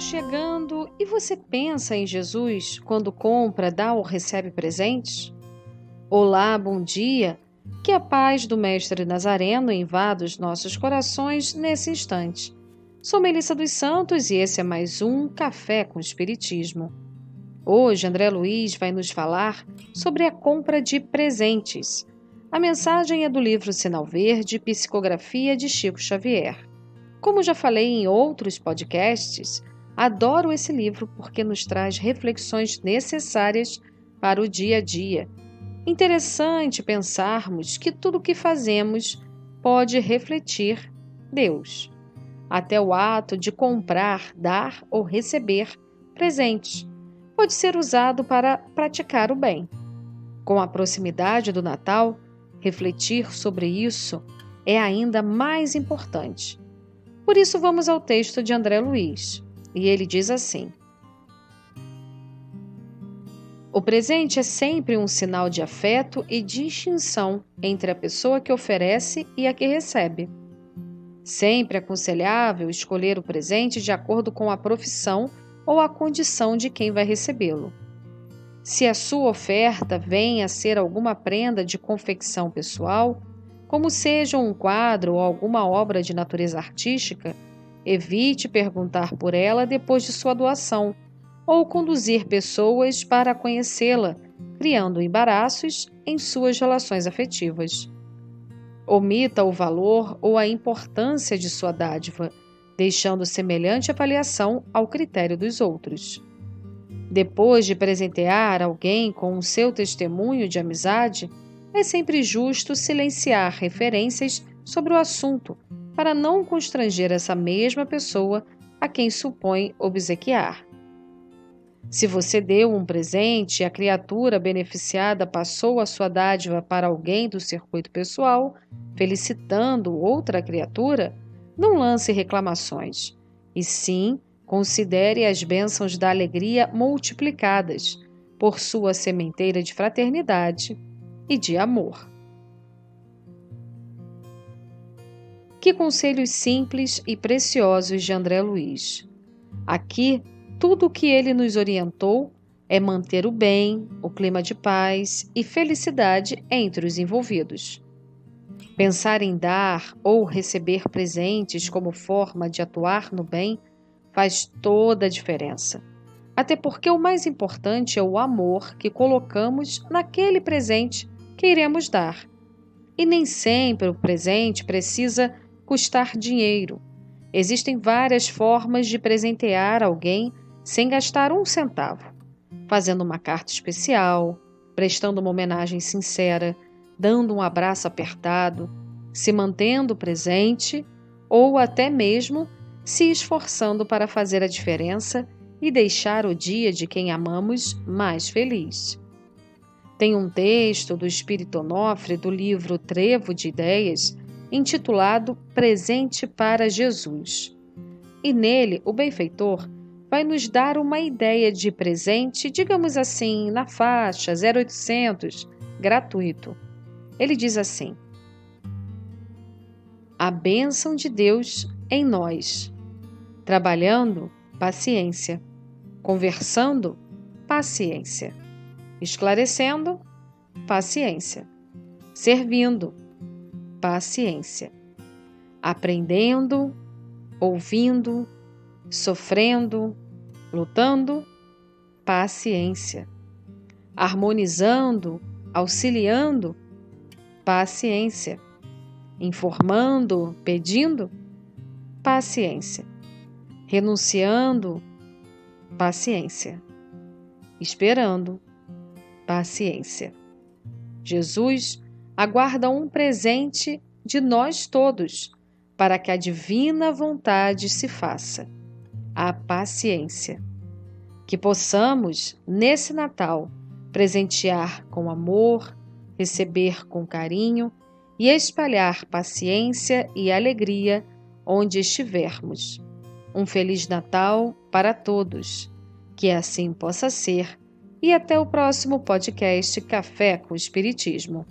chegando e você pensa em Jesus quando compra, dá ou recebe presentes? Olá, bom dia! Que a paz do Mestre Nazareno invada os nossos corações nesse instante. Sou Melissa dos Santos e esse é mais um Café com Espiritismo. Hoje, André Luiz vai nos falar sobre a compra de presentes. A mensagem é do livro Sinal Verde, Psicografia de Chico Xavier. Como já falei em outros podcasts, adoro esse livro porque nos traz reflexões necessárias para o dia a dia. Interessante pensarmos que tudo o que fazemos pode refletir Deus. Até o ato de comprar, dar ou receber presentes pode ser usado para praticar o bem. Com a proximidade do Natal, refletir sobre isso é ainda mais importante por isso, vamos ao texto de André Luiz. E ele diz assim: O presente é sempre um sinal de afeto e distinção entre a pessoa que oferece e a que recebe. Sempre é aconselhável escolher o presente de acordo com a profissão ou a condição de quem vai recebê-lo. Se a sua oferta vem a ser alguma prenda de confecção pessoal, como seja um quadro ou alguma obra de natureza artística, evite perguntar por ela depois de sua doação ou conduzir pessoas para conhecê-la, criando embaraços em suas relações afetivas. Omita o valor ou a importância de sua dádiva, deixando semelhante avaliação ao critério dos outros. Depois de presentear alguém com o seu testemunho de amizade, é sempre justo silenciar referências sobre o assunto para não constranger essa mesma pessoa a quem supõe obsequiar. Se você deu um presente e a criatura beneficiada passou a sua dádiva para alguém do circuito pessoal, felicitando outra criatura, não lance reclamações, e sim considere as bênçãos da alegria multiplicadas por sua sementeira de fraternidade e de amor. Que conselhos simples e preciosos de André Luiz. Aqui, tudo o que ele nos orientou é manter o bem, o clima de paz e felicidade entre os envolvidos. Pensar em dar ou receber presentes como forma de atuar no bem faz toda a diferença até porque o mais importante é o amor que colocamos naquele presente que iremos dar. E nem sempre o presente precisa custar dinheiro. Existem várias formas de presentear alguém sem gastar um centavo. Fazendo uma carta especial, prestando uma homenagem sincera, dando um abraço apertado, se mantendo presente ou até mesmo se esforçando para fazer a diferença e deixar o dia de quem amamos mais feliz. Tem um texto do Espírito Onofre do livro Trevo de Ideias, intitulado Presente para Jesus. E nele, o benfeitor vai nos dar uma ideia de presente, digamos assim, na faixa 0800, gratuito. Ele diz assim: A bênção de Deus em nós. Trabalhando, paciência. Conversando, paciência esclarecendo, paciência, servindo, paciência, aprendendo, ouvindo, sofrendo, lutando, paciência, harmonizando, auxiliando, paciência, informando, pedindo, paciência, renunciando, paciência, esperando, paciência. Jesus aguarda um presente de nós todos para que a divina vontade se faça a paciência. Que possamos, nesse Natal, presentear com amor, receber com carinho e espalhar paciência e alegria onde estivermos. Um Feliz Natal para todos. Que assim possa ser e até o próximo podcast Café com Espiritismo.